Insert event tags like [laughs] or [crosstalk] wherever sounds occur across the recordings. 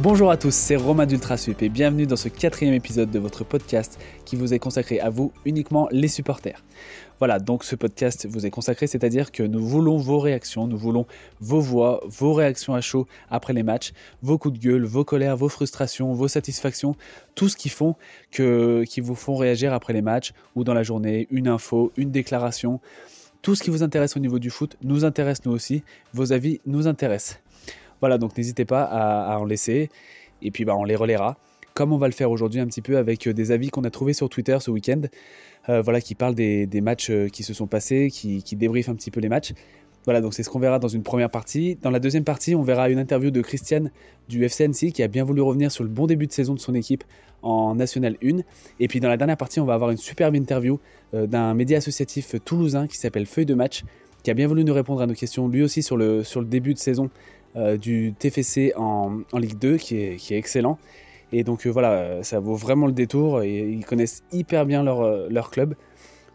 Bonjour à tous, c'est Romain d'Ultrasup et bienvenue dans ce quatrième épisode de votre podcast qui vous est consacré à vous, uniquement les supporters. Voilà, donc ce podcast vous est consacré, c'est-à-dire que nous voulons vos réactions, nous voulons vos voix, vos réactions à chaud après les matchs, vos coups de gueule, vos colères, vos frustrations, vos satisfactions, tout ce qui que, qui vous font réagir après les matchs ou dans la journée, une info, une déclaration. Tout ce qui vous intéresse au niveau du foot nous intéresse nous aussi, vos avis nous intéressent. Voilà, donc n'hésitez pas à, en laisser, et puis bah, on les relaiera, comme on va le faire aujourd'hui un petit peu avec euh, des avis qu'on a trouvés sur Twitter ce week-end, euh, voilà, qui parlent des, matchs euh, qui se sont passés, qui, qui débriefent un petit peu les matchs. Voilà, donc c'est ce qu'on verra dans une première partie. Dans la deuxième partie, on verra une interview de Christiane du FCNC qui a bien voulu revenir sur le bon début de saison de son équipe en National 1. Et puis dans la dernière partie, on va avoir une superbe interview d'un média associatif toulousain qui s'appelle Feuille de match, qui a bien voulu nous répondre à nos questions, lui aussi sur le, sur le début de saison du TFC en, Ligue 2 qui est, excellent. Et donc euh, voilà, euh, ça vaut vraiment le détour et ils connaissent hyper bien leur, club.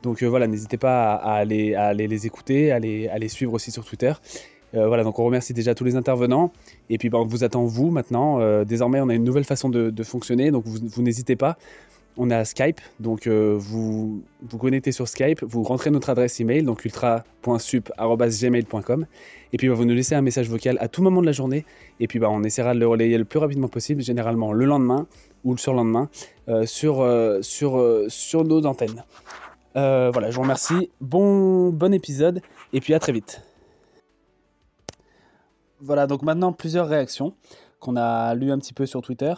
Donc voilà, n'hésitez pas à, aller, les écouter, à les, les, suivre aussi sur Twitter. voilà, donc on remercie déjà tous les intervenants. Et puis ben, on vous attend vous maintenant. désormais, on a une nouvelle façon de, fonctionner, donc vous n'hésitez pas on a Skype, donc euh, vous vous connectez sur Skype, vous rentrez notre adresse email, donc ultra.sup.gmail.com, et puis bah, vous nous laissez un message vocal à tout moment de la journée, et puis bah, on essaiera de le relayer le plus rapidement possible, généralement le lendemain ou le surlendemain, euh, sur, euh, sur nos antennes. voilà, je vous remercie, bon, bon épisode, et puis à très vite. Voilà, donc maintenant plusieurs réactions qu'on a lues un petit peu sur Twitter.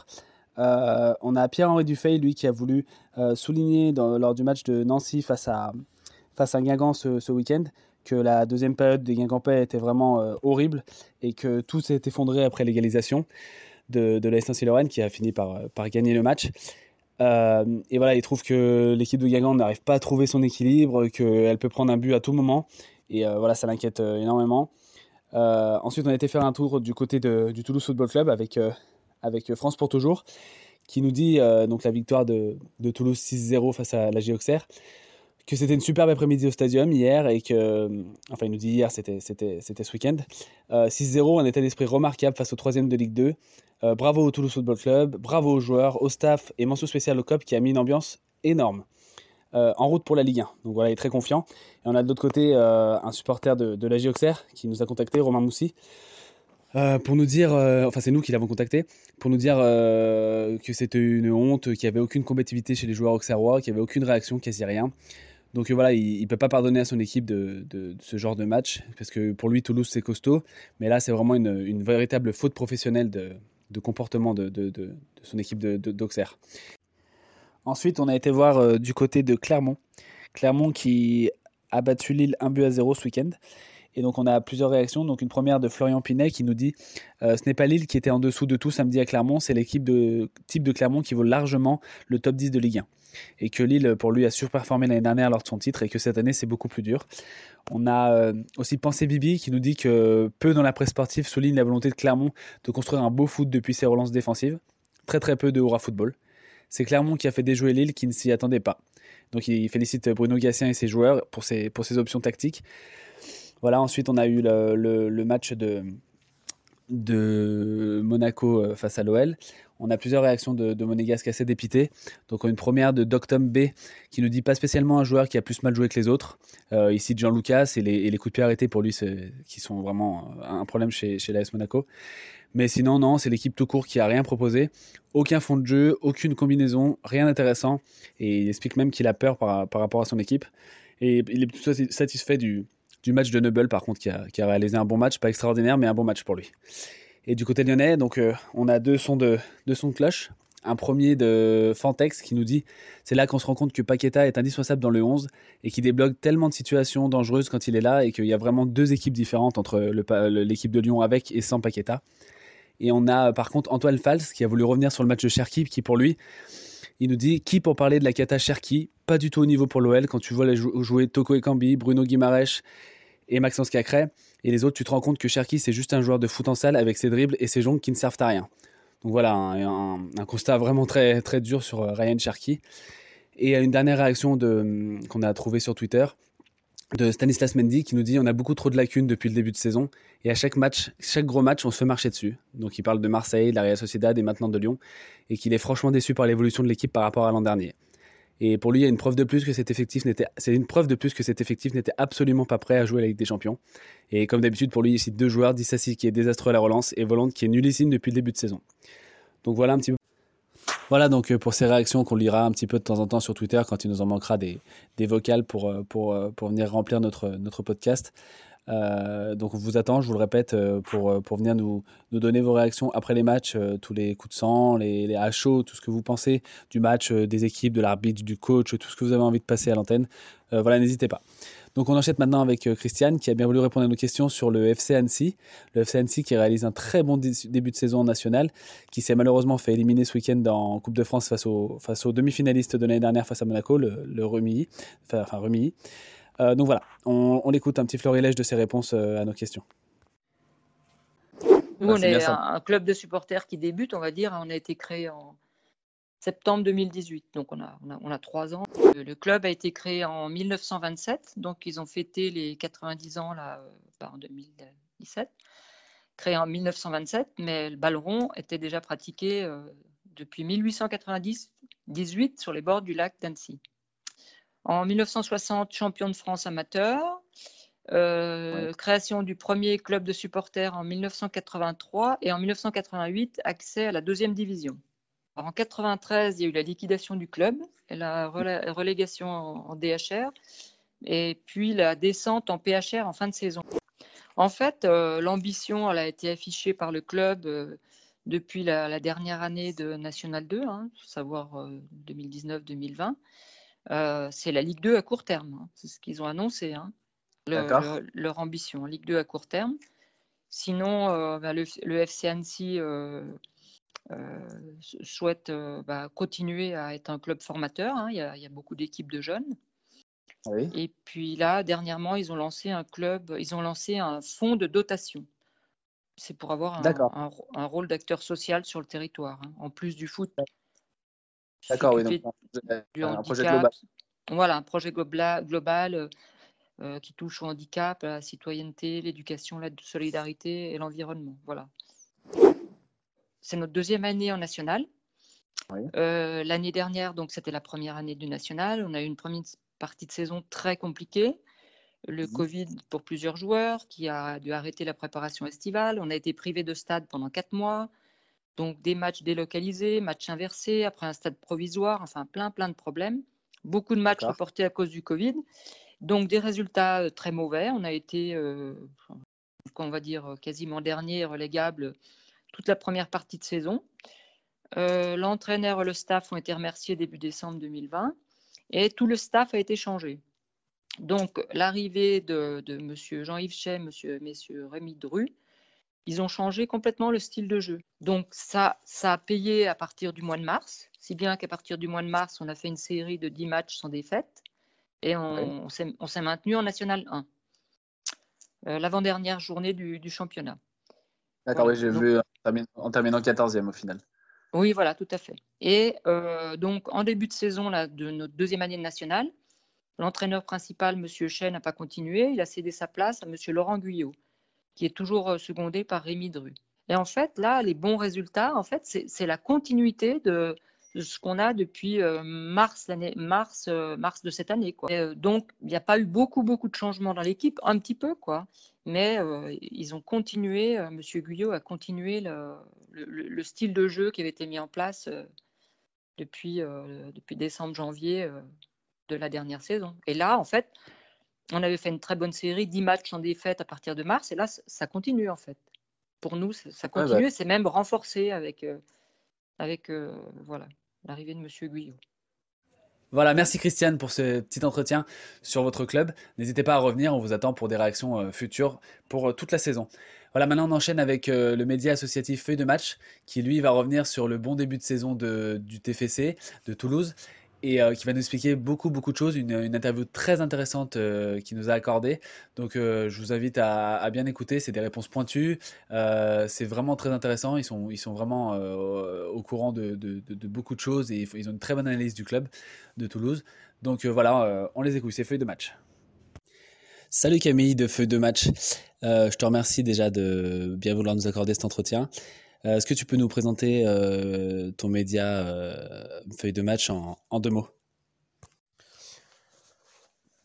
Euh, on a Pierre-Henri Dufay, lui, qui a voulu euh, souligner lors du match de Nancy face à, face à Guingamp ce, week-end que la deuxième période des Guingampais était vraiment euh, horrible et que tout s'est effondré après l'égalisation de, de l'AS Nancy-Lorraine qui a fini par, par gagner le match. et voilà, il trouve que l'équipe de Guingamp n'arrive pas à trouver son équilibre, qu'elle peut prendre un but à tout moment. Et voilà, ça l'inquiète énormément. ensuite, on a été faire un tour du côté du Toulouse Football Club avec avec France pour toujours, qui nous dit euh, donc la victoire de, Toulouse 6-0 face à la Auxerre, que c'était une superbe après-midi au stadium hier et que, enfin il nous dit hier, c'était, ce week-end, 6-0, euh, un état d'esprit remarquable face au troisième de Ligue 2. Euh, bravo au Toulouse Football Club, bravo aux joueurs, au staff et mention spéciale au COP qui a mis une ambiance énorme. en route pour la Ligue 1. Donc voilà, il est très confiant. Et on a de l'autre côté un supporter de, de la Auxerre qui nous a contacté, Romain Moussi, euh, pour nous dire, euh, enfin c'est nous qui l'avons contacté, pour nous dire euh, que c'était une honte, qu'il n'y avait aucune compétitivité chez les joueurs auxerrois, qu'il n'y avait aucune réaction, quasi rien. Donc voilà, il ne peut pas pardonner à son équipe de, ce genre de match, parce que pour lui, Toulouse, c'est costaud, mais là, c'est vraiment une, véritable faute professionnelle de, comportement de, son équipe d'Auxerre. Ensuite, on a été voir du côté de Clermont. Clermont qui a battu Lille 1 but à 0 ce week-end. Et donc on a plusieurs réactions. Donc une première de Florian Pinet qui nous dit euh, ce n'est pas Lille qui était en dessous de tout samedi à Clermont, c'est l'équipe de type de Clermont qui vaut largement le top 10 de Ligue 1. Et que Lille pour lui a surperformé l'année dernière lors de son titre et que cette année c'est beaucoup plus dur. On a euh, aussi Pensé Bibi qui nous dit que peu dans la presse sportive souligne la volonté de Clermont de construire un beau foot depuis ses relances défensives. Très très peu de aura football. C'est Clermont qui a fait déjouer Lille qui ne s'y attendait pas. Donc il félicite Bruno Gassien et ses joueurs pour ses, pour ses options tactiques. Voilà, ensuite on a eu le, match de, Monaco euh, face à l'OL. On a plusieurs réactions de, de Monégasque assez dépité. Donc une première de Doctom B qui nous dit pas spécialement un joueur qui a plus mal joué que les autres. Euh, ici Jean Lucas et les, coups de pied arrêtés pour lui qui sont vraiment un problème chez, l'AS Monaco. Mais sinon non, c'est l'équipe tout court qui a rien proposé. Aucun fond de jeu, aucune combinaison, rien d'intéressant. Et il explique même qu'il a peur par, par rapport à son équipe. Et il est plutôt satisfait du, du match de Noble, par contre, qui a, réalisé un bon match, pas extraordinaire, mais un bon match pour lui. Et du côté lyonnais, donc, euh, on a deux sons, de, deux cloche. Un premier de Fantex qui nous dit c'est là qu'on se rend compte que Paqueta est indispensable dans le 11 et qui débloque tellement de situations dangereuses quand il est là et qu'il y a vraiment deux équipes différentes entre l'équipe de Lyon avec et sans Paqueta. Et on a par contre Antoine Fals qui a voulu revenir sur le match de Cherki qui pour lui il nous dit qui pour parler de la cata Cherki, pas du tout au niveau pour l'OL quand tu vois jouer Toko Ekambi, Bruno Guimarèche et Maxence Cacré. Et les autres, tu te rends compte que Cherki, c'est juste un joueur de foot en salle avec ses dribbles et ses jongles qui ne servent à rien. Donc voilà, un, constat vraiment très, très dur sur euh, Ryan Cherki. Et une dernière réaction qu'on a trouvée sur Twitter de Stanislas Mendy qui nous dit on a beaucoup trop de lacunes depuis le début de saison et à chaque match, chaque gros match, on se fait marcher dessus. Donc il parle de Marseille, de la Real Sociedad et maintenant de Lyon et qu'il est franchement déçu par l'évolution de l'équipe par rapport à l'an dernier. Et pour lui, il y a une preuve de plus que cet effectif n'était, c'est une preuve de plus que cet effectif n'était absolument pas prêt à jouer la Ligue des Champions. Et comme d'habitude, pour lui, il cite deux joueurs, Dissassi qui est désastreux à la relance et Volante qui est nullissime depuis le début de saison. Donc voilà un petit peu. Voilà donc euh, pour ces réactions qu'on lira un petit peu de temps en temps sur Twitter quand il nous en manquera des, des vocales pour, euh, pour, euh, pour venir remplir notre, notre podcast. Euh, donc on vous attend, je vous le répète, pour, pour venir nous, nous donner vos réactions après les matchs, tous les coups de sang, les, les chaud, tout ce que vous pensez du match, des équipes, de l'arbitre, du coach, tout ce que vous avez envie de passer à l'antenne. voilà, n'hésitez pas. Donc on enchaîne maintenant avec euh, Christiane qui a bien voulu répondre à nos questions sur le FC Annecy. Le FC Annecy qui réalise un très bon début de saison national, qui s'est malheureusement fait éliminer ce week-end en Coupe de France face, au, face aux demi-finalistes de l'année dernière face à Monaco, le, le Remilly. Euh, donc voilà, on, on, écoute un petit florilège de ses réponses euh, à nos questions. Nous, on est, un, club de supporters qui débute, on va dire. On a été créé en, septembre 2018. Donc on a, on a, trois ans. Le club a été créé en 1927, donc ils ont fêté les 90 ans là, euh, bah, en 2017. Créé en 1927, mais le ballon était déjà pratiqué euh, depuis 1898 sur les bords du lac d'Annecy. En 1960, champion de France amateur. Euh, création du premier club de supporters en 1983 et en 1988, accès à la deuxième division. En 93, il y a eu la liquidation du club, et la relégation en DHR, et puis la descente en PHR en fin de saison. En fait, euh, l'ambition a été affichée par le club euh, depuis la, dernière année de National 2, hein, savoir 2019-2020. Euh, c'est la Ligue 2 à court terme. Hein. c'est ce qu'ils ont annoncé. Hein, leur ambition, Ligue 2 à court terme. Sinon, bah, le, le, FC Annecy euh, souhaite euh, bah, continuer à être un club formateur. Hein. Il, y a, beaucoup d'équipes de jeunes. Et puis là, dernièrement, ils ont lancé un club, ils ont lancé un fonds de dotation. C'est pour avoir un, un, rôle d'acteur social sur le territoire, en plus du foot. D'accord, oui. Donc, un, projet global. Voilà, un projet global, euh, qui touche au handicap, à la citoyenneté, l'éducation, la solidarité et l'environnement. Voilà. C'est notre deuxième année en national. Euh, l'année dernière, donc c'était la première année du national. On a eu une première partie de saison très compliquée. Le mmh Covid pour plusieurs joueurs qui a dû arrêter la préparation estivale. On a été privé de stade pendant quatre mois. Donc des matchs délocalisés, matchs inversés, après un stade provisoire, enfin plein plein de problèmes. Beaucoup de matchs reportés à cause du Covid. Donc des résultats euh, très mauvais. On a été, euh, on va dire, quasiment dernier relégable toute la première partie de saison. Euh, l'entraîneur et le staff ont été remerciés début décembre 2020 et tout le staff a été changé. Donc, l'arrivée de, de M. Jean-Yves Chet, M. Rémi Dru, ils ont changé complètement le style de jeu. Donc, ça, ça a payé à partir du mois de mars, si bien qu'à partir du mois de mars, on a fait une série de 10 matchs sans défaite et on, s'est maintenu en National 1, euh, l'avant-dernière journée du, du championnat. D'accord, oui, j'ai vu en terminant 14e au final. Oui, voilà, tout à fait. Et euh, donc, en début de saison là, de notre deuxième année de nationale, l'entraîneur principal, M. Chen, n'a pas continué. Il a cédé sa place à M. Laurent Guyot, qui est toujours euh, secondé par Rémi Dru. Et en fait, là, les bons résultats, en fait, c'est la continuité de, ce qu'on a depuis euh, mars, mars, euh, mars de cette année. Euh, donc, il n'y a pas eu beaucoup, beaucoup de changements dans l'équipe, un petit peu, quoi. Mais ils ont continué, Monsieur Guyot a continué le, le, style de jeu qui avait été mis en place depuis, depuis décembre, janvier de la dernière saison. Et là, en fait, on avait fait une très bonne série, 10 matchs en défaite à partir de mars, et là, ça continue, en fait. Pour nous, ça continue, bah. c'est même renforcé avec, avec voilà, l'arrivée de Monsieur Guyot. Voilà, merci Christiane pour ce petit entretien sur votre club. N'hésitez pas à revenir, on vous attend pour des réactions euh, futures pour euh, toute la saison. Voilà, maintenant on enchaîne avec euh, le média associatif Feuille de match qui lui va revenir sur le bon début de saison de, du TFC de Toulouse et euh, qui va nous expliquer beaucoup, beaucoup de choses. Une, interview très intéressante euh, qui nous a accordé. Donc, euh, je vous invite à, bien écouter. C'est des réponses pointues. c'est vraiment très intéressant. Ils sont, ils sont vraiment au courant de, de, beaucoup de choses et ils ont une très bonne analyse du club de Toulouse. Donc, voilà, on les écoute. C'est feuille de match. Salut Camille de Feuille de Match. Euh, je te remercie déjà de bien vouloir nous accorder cet entretien. Euh, est-ce que tu peux nous présenter euh, ton média Feuille de Match en, deux mots?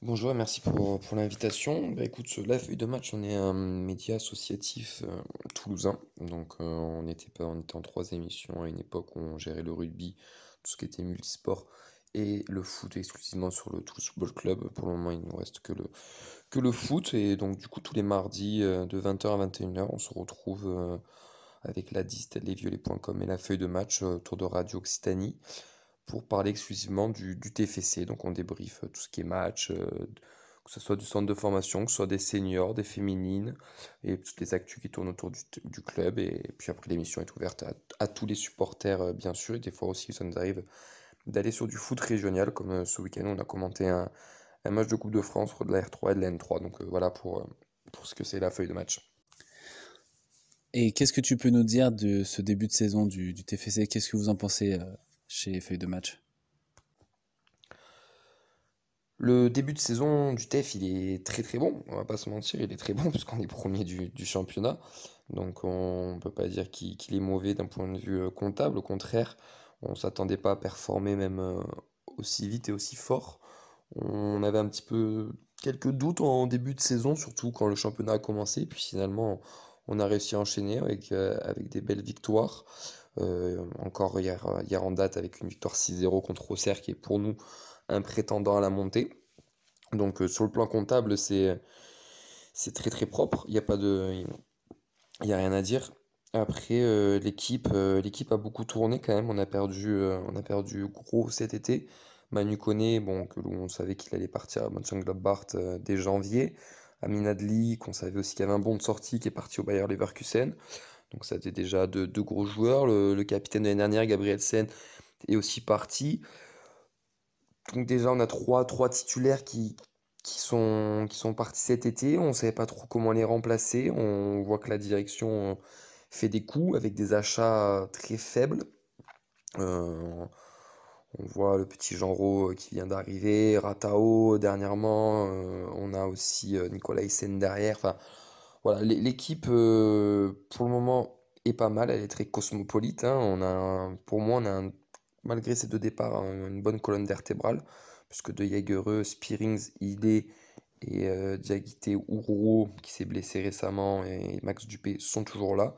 Bonjour, merci pour, l'invitation. Bah, écoute, la Feuille de Match, on est un média associatif toulousain. Donc on, était, en trois émissions à une époque où on gérait le rugby, tout ce qui était multisport et le foot exclusivement sur le Toulouse Football Club. Pour le moment, il ne nous reste que le, que le foot. Et donc, du coup, tous les mardis euh, de 20h à 21h, on se retrouve euh, avec la diste, lesviolets.com et la feuille de match euh, autour de Radio Occitanie pour parler exclusivement du, TFC. Donc, on débriefe tout ce qui est match, que ce soit du centre de formation, que ce soit des seniors, des féminines, et toutes les actus qui tournent autour du, club. Et, puis après, l'émission est ouverte à, à, tous les supporters, bien sûr. Et des fois aussi, ça nous arrive d'aller sur du foot régional, comme ce week-end, on a commenté un un match de Coupe de France de la R3 et de la N3. Donc euh, voilà pour, euh, pour ce que c'est la feuille de match. Et qu'est-ce que tu peux nous dire de ce début de saison du, TFC Qu'est-ce que vous en pensez euh, chez Feuille de match? Le début de saison du TF, il est très très bon, on va pas se mentir, il est très bon [laughs] puisqu'on est premier du, championnat. Donc on ne peut pas dire qu'il est mauvais d'un point de vue comptable, au contraire, on ne s'attendait pas à performer même aussi vite et aussi fort. On avait un petit peu quelques doutes en début de saison, surtout quand le championnat a commencé. Puis finalement, on a réussi à enchaîner avec, euh, des belles victoires. Euh, encore hier, hier en date avec une victoire 6-0 contre Auxerre qui est pour nous un prétendant à la montée. Donc euh, sur le plan comptable, c'est très très propre. Il n'y a rien à dire. Après l'équipe a beaucoup tourné quand même. On a perdu on a perdu gros cet été. Manu Koné, bon, que on savait qu'il allait partir à Mönchengladbach euh, dès janvier. Amin Adli, qu'on savait aussi qu'il y avait un bon de sortie, qui est parti au Bayer Leverkusen. Donc ça était déjà deux, gros joueurs. Le, capitaine de l'année dernière, Gabriel Sen, est aussi parti. Donc déjà, on a trois, titulaires qui, qui, sont, qui sont partis cet été. On ne savait pas trop comment les remplacer. On voit que la direction fait des coups avec des achats très faibles. Euh, on voit le petit Genro euh, qui vient d'arriver, Ratao dernièrement, euh, on a aussi euh, Nicolas Hyssen derrière. Voilà, l'équipe pour le moment est pas mal, elle est très cosmopolite. Hein. On a, pour moi, on a malgré ces deux départs une bonne colonne vertébrale, puisque de Jagereux, Spearings, Idé et Diagité Ouro, qui s'est blessé récemment, et Max Dupé sont toujours là.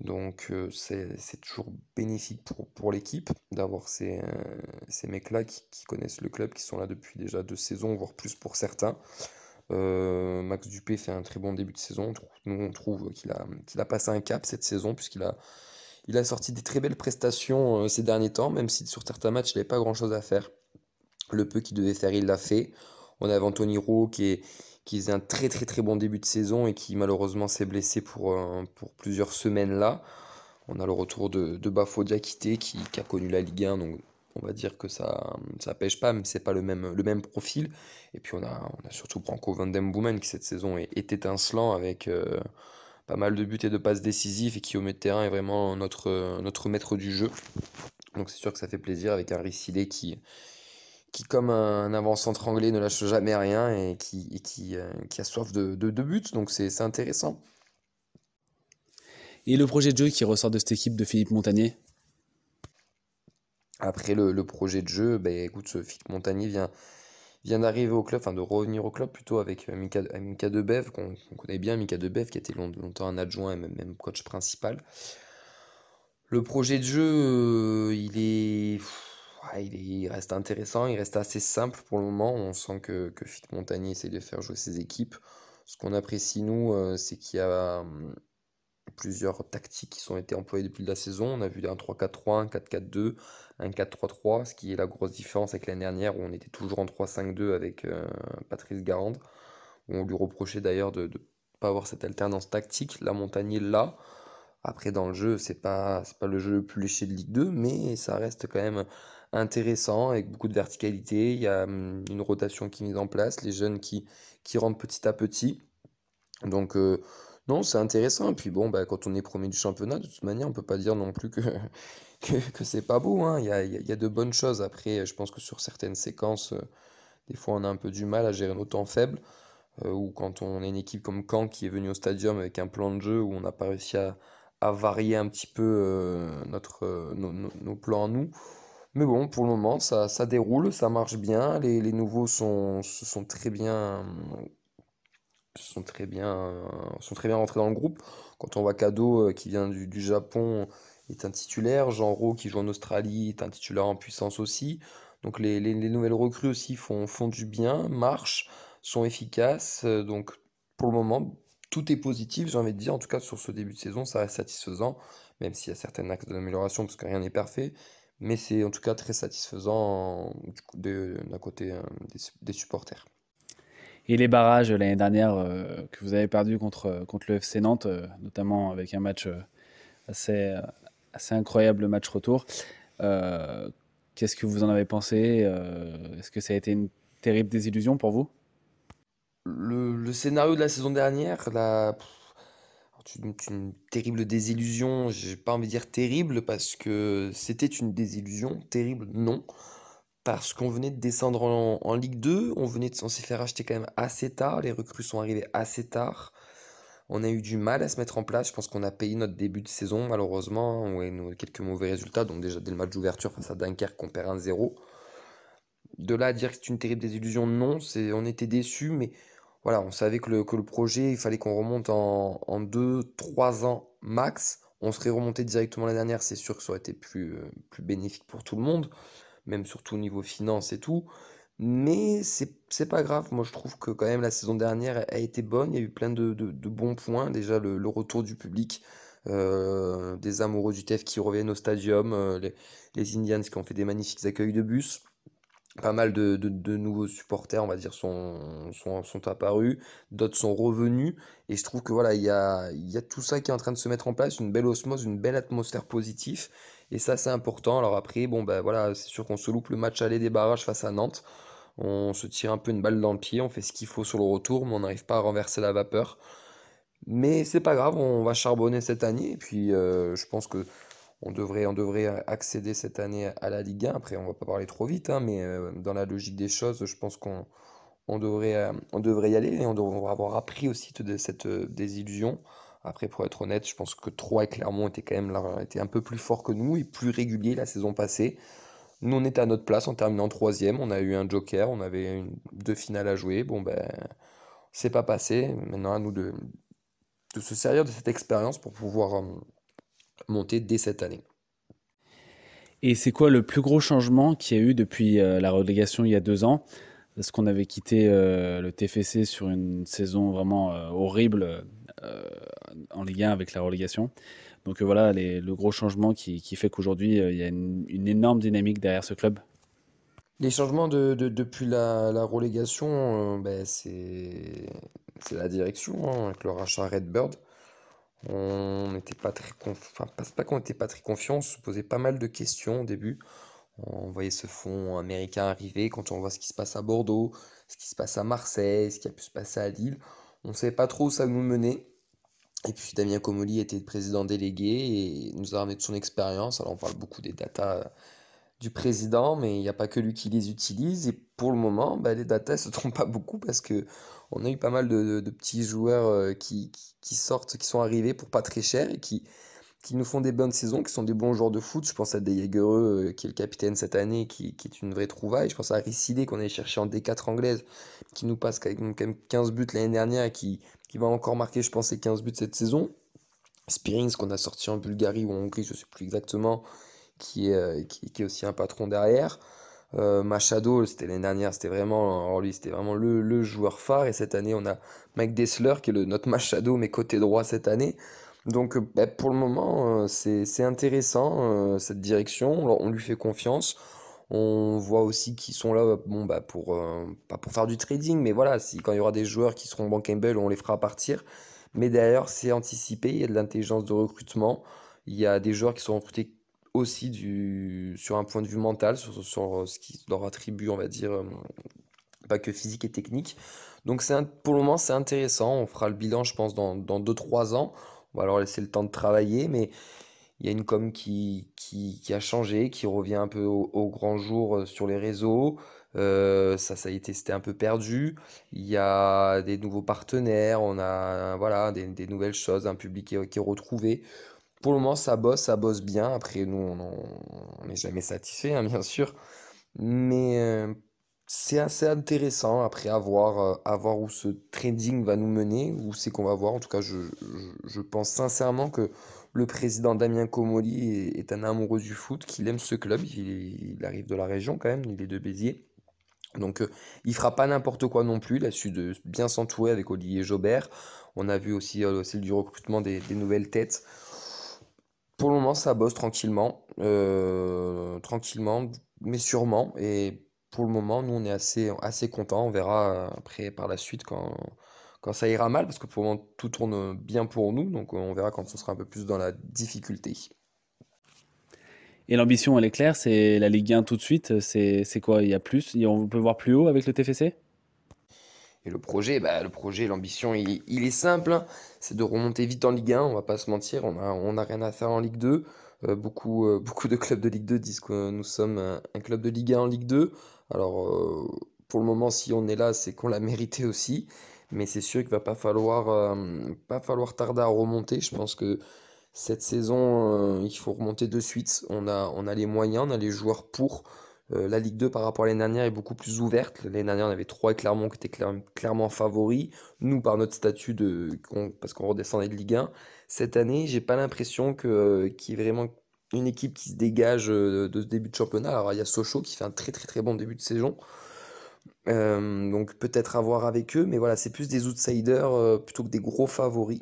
Donc euh, c'est toujours bénéfique pour, pour l'équipe d'avoir ces, euh, ces mecs-là qui, connaissent le club, qui sont là depuis déjà deux saisons, voire plus pour certains. Euh, Max Dupé fait un très bon début de saison. Nous, on trouve qu'il a, a passé un cap cette saison, puisqu'il a, il a sorti des très belles prestations ces derniers temps, même si sur certains matchs, il n'avait pas grand-chose à faire. Le peu qu'il devait faire, il l'a fait. On avait Anthony Roux qui est qui faisait un très très très bon début de saison et qui malheureusement s'est blessé pour, euh, pour plusieurs semaines là. On a le retour de, de Bafo Diakité qui, qui, a connu la Ligue 1, donc on va dire que ça ça pêche pas, mais c'est pas le même, le même profil. Et puis on a, on a surtout Branko Van Den Boomen qui cette saison est, étincelant avec euh, pas mal de buts et de passes décisives et qui au milieu de terrain est vraiment notre, notre maître du jeu. Donc c'est sûr que ça fait plaisir avec un Rissilé qui, qui, comme un avant-centre anglais, ne lâche jamais rien et qui, qui, euh, qui, a soif de, de, de buts. Donc c'est intéressant. Et le projet de jeu qui ressort de cette équipe de Philippe Montagnier? Après le, le, projet de jeu, ben, écoute, Philippe Montagnier vient, vient d'arriver au club, enfin de revenir au club plutôt avec euh, Mika, Mika Debev, qu'on connaît bien, Mika Debev qui a été longtemps un adjoint et même, coach principal. Le projet de jeu, euh, il est il, reste intéressant, il reste assez simple pour le moment. On sent que, que Fit Montagnier essaie de faire jouer ses équipes. Ce qu'on apprécie, nous, euh, c'est qu'il y a hum, plusieurs tactiques qui sont été employées depuis la saison. On a vu un 3-4-3, un 4-4-2, un 4-3-3, ce qui est la grosse différence avec l'année dernière où on était toujours en 3-5-2 avec euh, Patrice Garande. On lui reprochait d'ailleurs de ne pas avoir cette alternance tactique. La Montagnier, là. Après, dans le jeu, c'est pas, pas le jeu le plus léché de Ligue 2, mais ça reste quand même intéressant, avec beaucoup de verticalité. Il y a hum, une rotation qui est mise en place, les jeunes qui, qui rentrent petit à petit. Donc, euh, non, c'est intéressant. Et puis, bon, bah, quand on est premier du championnat, de toute manière, on peut pas dire non plus que, [laughs] que, que pas beau. Hein. Il, y a, il y a de bonnes choses. Après, je pense que sur certaines séquences, euh, des fois, on a un peu du mal à gérer nos temps faibles. ou quand on est une équipe comme Caen qui est venue au stadium avec un plan de jeu où on n'a pas réussi à, varier un petit peu notre, nos, plans à nous. Mais bon, pour le moment, ça, ça déroule, ça marche bien. Les, les nouveaux sont, sont très bien, sont très bien, sont très bien rentrés dans le groupe. Quand on voit Kado euh, qui vient du, du Japon est un titulaire, Jean Ro qui joue en Australie est un titulaire en puissance aussi. Donc les, les, les nouvelles recrues aussi font, font du bien, marchent, sont efficaces. Euh, donc pour le moment, tout est positif, j'ai envie de dire. En tout cas, sur ce début de saison, ça reste satisfaisant, même s'il y a certains axes d'amélioration parce que rien n'est parfait. Mais c'est en tout cas très satisfaisant d'un côté euh, des supporters. Et les barrages l'année dernière euh, que vous avez perdu contre, contre le FC Nantes, euh, notamment avec un match euh, assez, assez incroyable, le match retour. Qu'est-ce que vous en avez pensé Est-ce que ça a été une terrible désillusion pour vous? Le, scénario de la saison dernière, la, une, une terrible désillusion, j'ai pas envie de dire terrible parce que c'était une désillusion, terrible non parce qu'on venait de descendre en, Ligue 2, on venait de s'en faire acheter quand même assez tard, les recrues sont arrivées assez tard. On a eu du mal à se mettre en place, je pense qu'on a payé notre début de saison malheureusement, ouais, nous, quelques mauvais résultats, donc déjà dès le match d'ouverture face à Dunkerque on perd 1-0. De là à dire que c'est une terrible désillusion, non, c'est, on était déçus, mais voilà, on savait que le, projet, il fallait qu'on remonte en, 2-3 ans max. On serait remonté directement la dernière, c'est sûr que ça aurait été plus, euh, plus bénéfique pour tout le monde même surtout au niveau finance et tout. Mais c'est pas grave, moi je trouve que quand même la saison dernière a été bonne, il y a eu plein de, bons points, déjà le, retour du public, euh, des amoureux du TEF qui reviennent au stadium, euh, les, les, Indians qui ont fait des magnifiques accueils de bus, pas mal de, nouveaux supporters, on va dire, sont, sont, apparus, d'autres sont revenus, et je trouve que voilà, il y a, y a tout ça qui est en train de se mettre en place, une belle osmose, une belle atmosphère positive, et ça, c'est important. Alors après, bon, ben voilà, c'est sûr qu'on se loupe le match aller des barrages face à Nantes. On se tire un peu une balle dans le pied, on fait ce qu'il faut sur le retour, mais on n'arrive pas à renverser la vapeur. Mais c'est pas grave, on va charbonner cette année. Et puis, euh, je pense que on devrait, accéder cette année à la Ligue 1. Après, on va pas parler trop vite, hein, mais euh, dans la logique des choses, je pense qu'on euh, devrait y aller et on devrait avoir appris aussi de cette désillusion. Après, pour être honnête, je pense que Troyes et Clermont étaient quand même un peu plus forts que nous et plus réguliers la saison passée. Nous, on était à notre place, en troisième, on a eu un joker, on avait deux finales à jouer. Bon, ben, c'est pas passé. Maintenant, à nous de, de se servir de cette expérience pour pouvoir euh, monter dès cette année. Et c'est quoi le plus gros changement qu'il y a eu depuis euh, la relégation il y a deux ans? Parce qu'on avait quitté euh, le TFC sur une saison vraiment horrible euh, en Ligue 1 avec la relégation? Donc euh, voilà le gros changement qui, fait qu'aujourd'hui euh, il y a une, énorme dynamique derrière ce club. Les changements de, depuis la, relégation, ben, c'est la direction hein, avec le rachat Redbird. On n'était pas très enfin pas qu'on n'était pas très confiant, on se posait pas mal de questions au début. On voyait ce fonds américain arriver quand on voit ce qui se passe à Bordeaux, ce qui se passe à Marseille, ce qui a pu se passer à Lille. On ne savait pas trop où ça nous menait. Et puis Damien Comoli était président délégué et nous a ramené de son expérience. Alors on parle beaucoup des datas du président, mais il n'y a pas que lui qui les utilise. Et pour le moment, bah, les datas ne se trompent pas beaucoup parce que on a eu pas mal de, petits joueurs euh, qui, qui, sortent, qui sont arrivés pour pas très cher et qui, qui nous font des bonnes saisons, qui sont des bons joueurs de foot. Je pense à Des euh, qui est le capitaine cette année, qui, qui, est une vraie trouvaille. Je pense à Rissidé, qu'on allait chercher en D4 anglaise, qui nous passe quand même 15 buts l'année dernière et qui, qui va encore marquer, je pense, les 15 buts cette saison. Spirings, qu'on a sorti en Bulgarie ou en Hongrie, je ne sais plus exactement, qui est, euh, qui, est aussi un patron derrière. Euh, Machado, c'était l'année dernière, c'était vraiment, alors lui, c'était vraiment le, le, joueur phare. Et cette année, on a Mike Dessler, qui est le, notre Machado, mais côté droit cette année. Donc, euh, bah, pour le moment, c'est intéressant, cette direction. On lui fait confiance. On voit aussi qu'ils sont là, bon, bah pour, euh, pas pour faire du trading, mais voilà, si, quand il y aura des joueurs qui seront bankable, on les fera partir. Mais d'ailleurs, c'est anticipé, il y a de l'intelligence de recrutement, il y a des joueurs qui sont recrutés aussi du, sur un point de vue mental, sur, ce qui leur attribue, on va dire, euh, pas que physique et technique. Donc c'est pour le moment, c'est intéressant. On fera le bilan, je pense, dans 2-3 ans. On va leur laisser le temps de travailler, mais il y a une com qui, qui, a changé, qui revient un peu au, grand jour euh, sur les réseaux. ça, ça a été, c'était un peu perdu. Il y a des nouveaux partenaires, on a voilà, des, nouvelles choses, un public qui, qui est retrouvé. Pour le moment, ça bosse, ça bosse bien. Après, nous, on n'est jamais satisfait, hein, bien sûr. Mais euh, c'est assez intéressant après à voir, euh, où ce trading va nous mener, où c'est qu'on va voir. En tout cas, je, pense sincèrement que le président Damien Comoli est, un amoureux du foot, qu'il aime ce club. Il, arrive de la région quand même, il est de Béziers. Donc, euh, il fera pas n'importe quoi non plus. Il a su bien s'entourer avec Olivier Jobert. On a vu aussi celle du recrutement des nouvelles têtes. Pour le moment, ça bosse tranquillement, euh, tranquillement, mais sûrement. Et pour le moment, nous, on est assez, assez contents. On verra euh, après par la suite quand, quand ça ira mal, parce que pour le moment, tout tourne bien pour nous. Donc, on verra quand on sera un peu plus dans la difficulté. Et l'ambition, elle est claire, c'est la Ligue 1 tout de suite. C'est quoi? Il y a plus On peut voir plus haut avec le TFC et le projet, bah, le projet, l'ambition, il, est simple, hein. c'est de remonter vite en Ligue 1, on va pas se mentir, on a, on a rien à faire en Ligue 2. Euh, beaucoup, euh, [laughs] beaucoup de clubs de Ligue 2 disent que nous sommes un, club de Ligue 1 en Ligue 2. Alors, euh, pour le moment, si on est là, c'est qu'on l'a [laughs] mérité aussi. Mais c'est sûr qu'il va pas falloir, pas falloir tarder à remonter. Je pense que cette saison, il faut remonter de suite. On a, on a les moyens, on a les joueurs pour. Euh, la Ligue 2 par rapport à l'année dernière est beaucoup plus ouverte. L'année dernière, on avait trois Clermont qui étaient clairement favoris. Nous, par notre statut de. parce qu'on redescendait de Ligue 1. Cette année, j'ai pas l'impression que, qu'il y ait vraiment une équipe qui se dégage euh, de ce début de championnat. Alors, il y a Sochaux qui fait un très très très bon début de saison. Euh, donc, peut-être à voir avec eux. Mais voilà, c'est plus des outsiders plutôt que des gros favoris.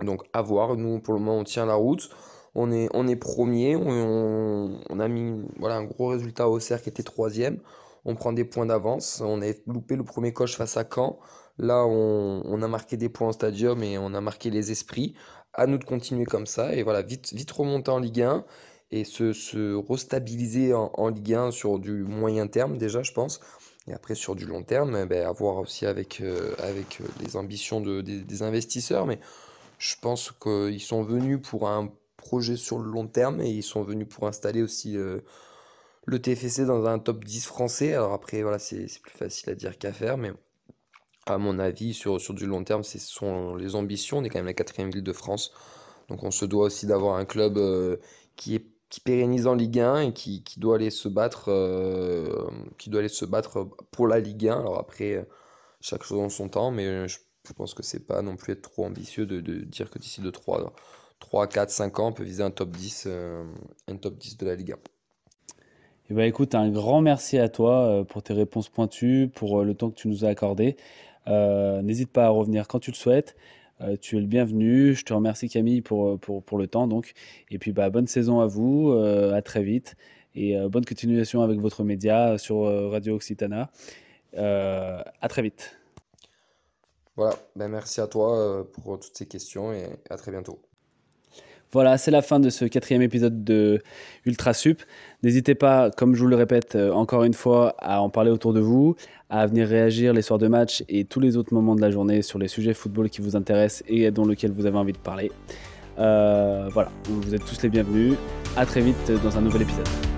Donc, à voir. Nous, pour le moment, on tient la route on est, on est premier, on, a mis voilà, un gros résultat au CER qui était troisième, on prend des points d'avance, on a loupé le premier coche face à Caen, là on, a marqué des points en stadium et on a marqué les esprits, à nous de continuer comme ça et voilà, vite, vite remonter en Ligue 1 et se, se restabiliser en, Ligue 1 sur du moyen terme déjà je pense. Et après sur du long terme, eh ben, à voir aussi avec, euh, avec euh, les ambitions de, des investisseurs. Mais je pense qu'ils sont venus pour un projet sur le long terme et ils sont venus pour installer aussi euh, le TFC dans un top 10 français. Alors après, voilà, c'est plus facile à dire qu'à faire, mais à mon avis, sur, sur du long terme, ce sont les ambitions. On est quand même la quatrième ville de France, donc on se doit aussi d'avoir un club euh, qui est qui pérennise en Ligue 1 et qui, qui doit aller se battre euh, qui doit aller se battre pour la Ligue 1 alors après chaque chose en son temps mais je, pense que c'est pas non plus être trop ambitieux de, de dire que d'ici 2 3 3, 4, 5 ans, on peut viser un top 10, euh, un top 10 de la Liga. Eh ben, écoute, un grand merci à toi euh, pour tes réponses pointues, pour euh, le temps que tu nous as accordé. N'hésite pas à revenir quand tu le souhaites. tu es le bienvenu. Je te remercie Camille pour, pour, pour le temps. Donc. Et puis bah, bonne saison à vous, à très vite. Et bonne continuation avec votre média sur Radio Occitana. à très vite. Voilà, ben merci à toi pour toutes ces questions et à très bientôt. Voilà, c'est la fin de ce quatrième épisode de Ultra Sup. N'hésitez pas, comme je vous le répète euh, encore une fois, à en parler autour de vous, à venir réagir les soirs de match et tous les autres moments de la journée sur les sujets football qui vous intéressent et dont lesquels vous avez envie de parler. Euh, voilà, vous êtes tous les bienvenus. À très vite dans un nouvel épisode.